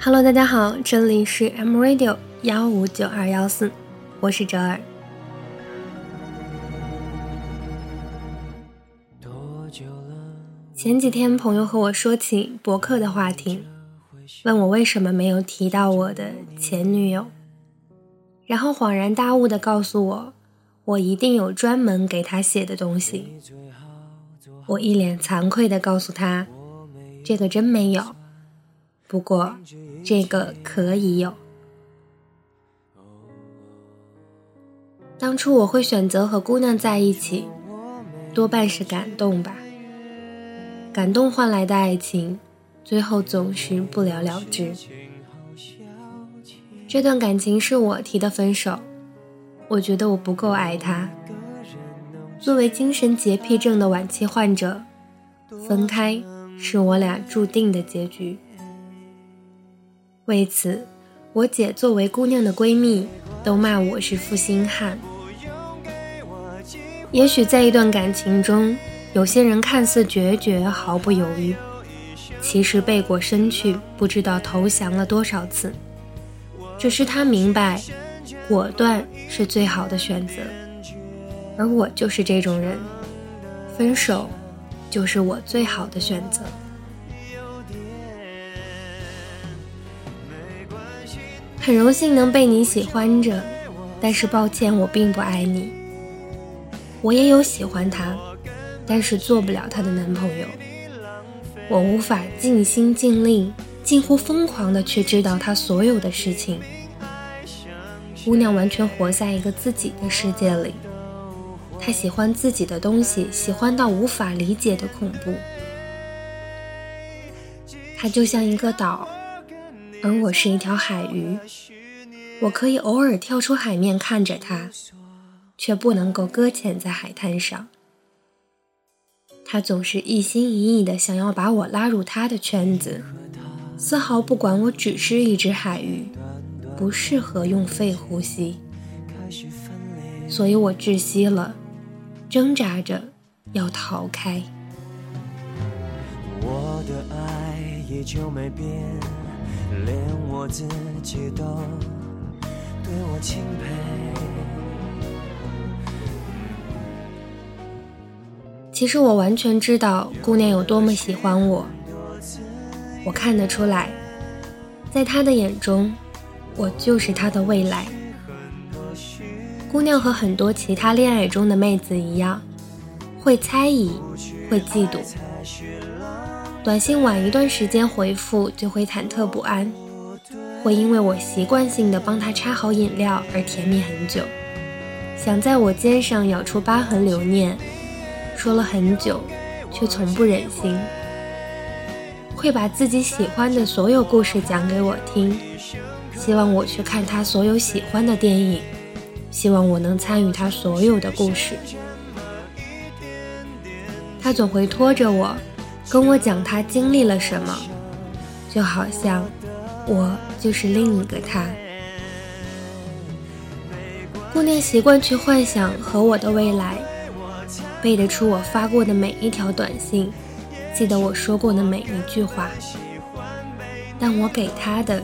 Hello，大家好，这里是 M Radio 幺五九二幺四，我是哲尔。前几天朋友和我说起博客的话题，问我为什么没有提到我的前女友，然后恍然大悟的告诉我，我一定有专门给他写的东西。我一脸惭愧的告诉他，这个真没有。不过，这个可以有。当初我会选择和姑娘在一起，多半是感动吧。感动换来的爱情，最后总是不了了之。这段感情是我提的分手，我觉得我不够爱他。作为精神洁癖症的晚期患者，分开是我俩注定的结局。为此，我姐作为姑娘的闺蜜，都骂我是负心汉。也许在一段感情中，有些人看似决绝、毫不犹豫，其实背过身去，不知道投降了多少次。只是他明白，果断是最好的选择，而我就是这种人，分手就是我最好的选择。很荣幸能被你喜欢着，但是抱歉，我并不爱你。我也有喜欢他，但是做不了他的男朋友。我无法尽心尽力、近乎疯狂的去知道他所有的事情。姑娘完全活在一个自己的世界里，她喜欢自己的东西，喜欢到无法理解的恐怖。她就像一个岛。而我是一条海鱼，我可以偶尔跳出海面看着它，却不能够搁浅在海滩上。它总是一心一意的想要把我拉入它的圈子，丝毫不管我只是一只海鱼，不适合用肺呼吸，所以我窒息了，挣扎着要逃开。我的爱依旧没变。连我自己都对我钦佩。其实我完全知道姑娘有多么喜欢我，我看得出来，在她的眼中，我就是她的未来。姑娘和很多其他恋爱中的妹子一样，会猜疑，会嫉妒。短信晚一段时间回复就会忐忑不安，会因为我习惯性的帮他插好饮料而甜蜜很久，想在我肩上咬出疤痕留念，说了很久，却从不忍心。会把自己喜欢的所有故事讲给我听，希望我去看他所有喜欢的电影，希望我能参与他所有的故事。他总会拖着我。跟我讲他经历了什么，就好像我就是另一个他。姑娘习惯去幻想和我的未来，背得出我发过的每一条短信，记得我说过的每一句话。但我给她的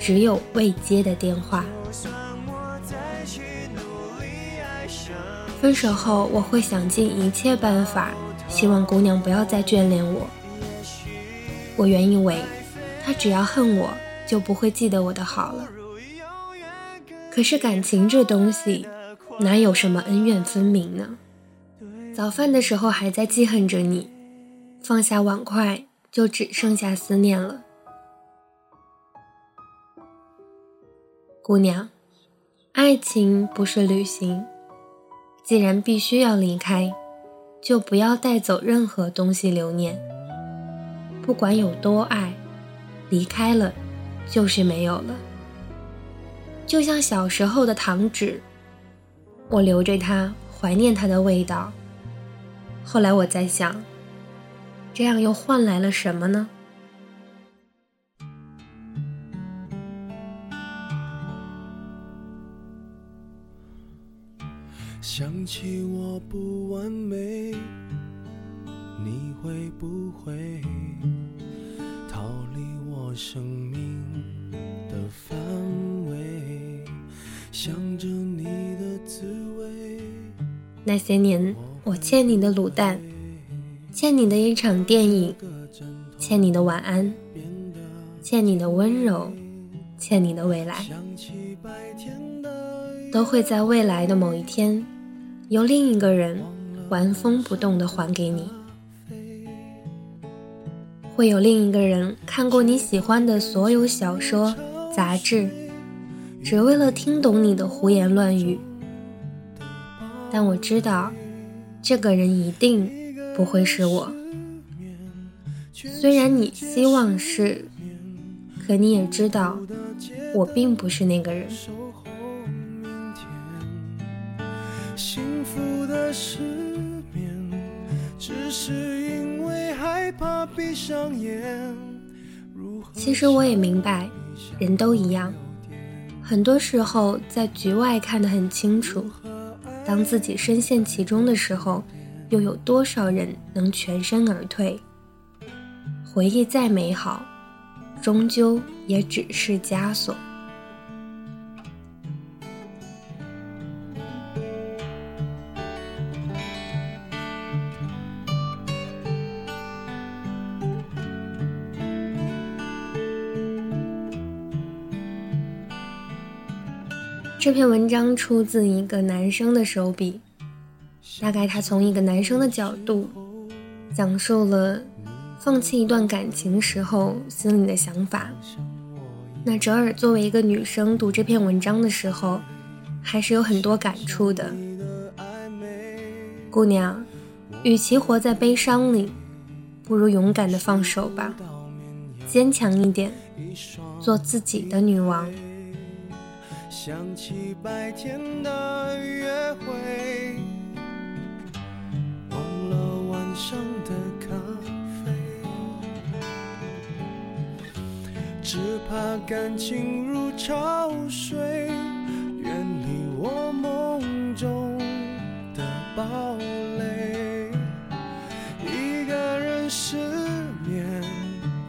只有未接的电话。分手后，我会想尽一切办法。希望姑娘不要再眷恋我。我原以为，她只要恨我，就不会记得我的好了。可是感情这东西，哪有什么恩怨分明呢？早饭的时候还在记恨着你，放下碗筷就只剩下思念了。姑娘，爱情不是旅行，既然必须要离开。就不要带走任何东西留念。不管有多爱，离开了就是没有了。就像小时候的糖纸，我留着它，怀念它的味道。后来我在想，这样又换来了什么呢？想起我不完美，你会不会逃离我生命？范围，想着你的滋味。那些年，我欠你的卤蛋，欠你的一场电影，欠你的晚安，欠你的温柔，欠你的未来，都会在未来的某一天，由另一个人纹风不动地还给你。会有另一个人看过你喜欢的所有小说、杂志，只为了听懂你的胡言乱语。但我知道，这个人一定不会是我。虽然你希望是，可你也知道，我并不是那个人。失眠，只是因为害怕闭上眼。其实我也明白，人都一样，很多时候在局外看得很清楚。当自己深陷其中的时候，又有多少人能全身而退？回忆再美好，终究也只是枷锁。这篇文章出自一个男生的手笔，大概他从一个男生的角度，讲述了放弃一段感情时候心里的想法。那哲尔作为一个女生读这篇文章的时候，还是有很多感触的。姑娘，与其活在悲伤里，不如勇敢的放手吧，坚强一点，做自己的女王。想起白天的约会，忘了晚上的咖啡，只怕感情如潮水，远离我梦中的堡垒。一个人失眠，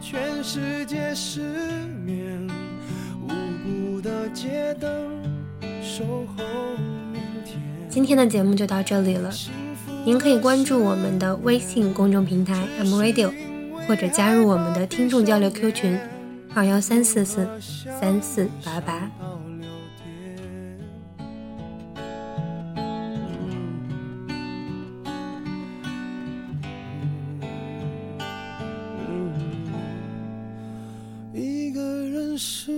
全世界失今天的节目就到这里了，您可以关注我们的微信公众平台 M Radio，或者加入我们的听众交流 Q 群二幺三四四三四八八。一个人是。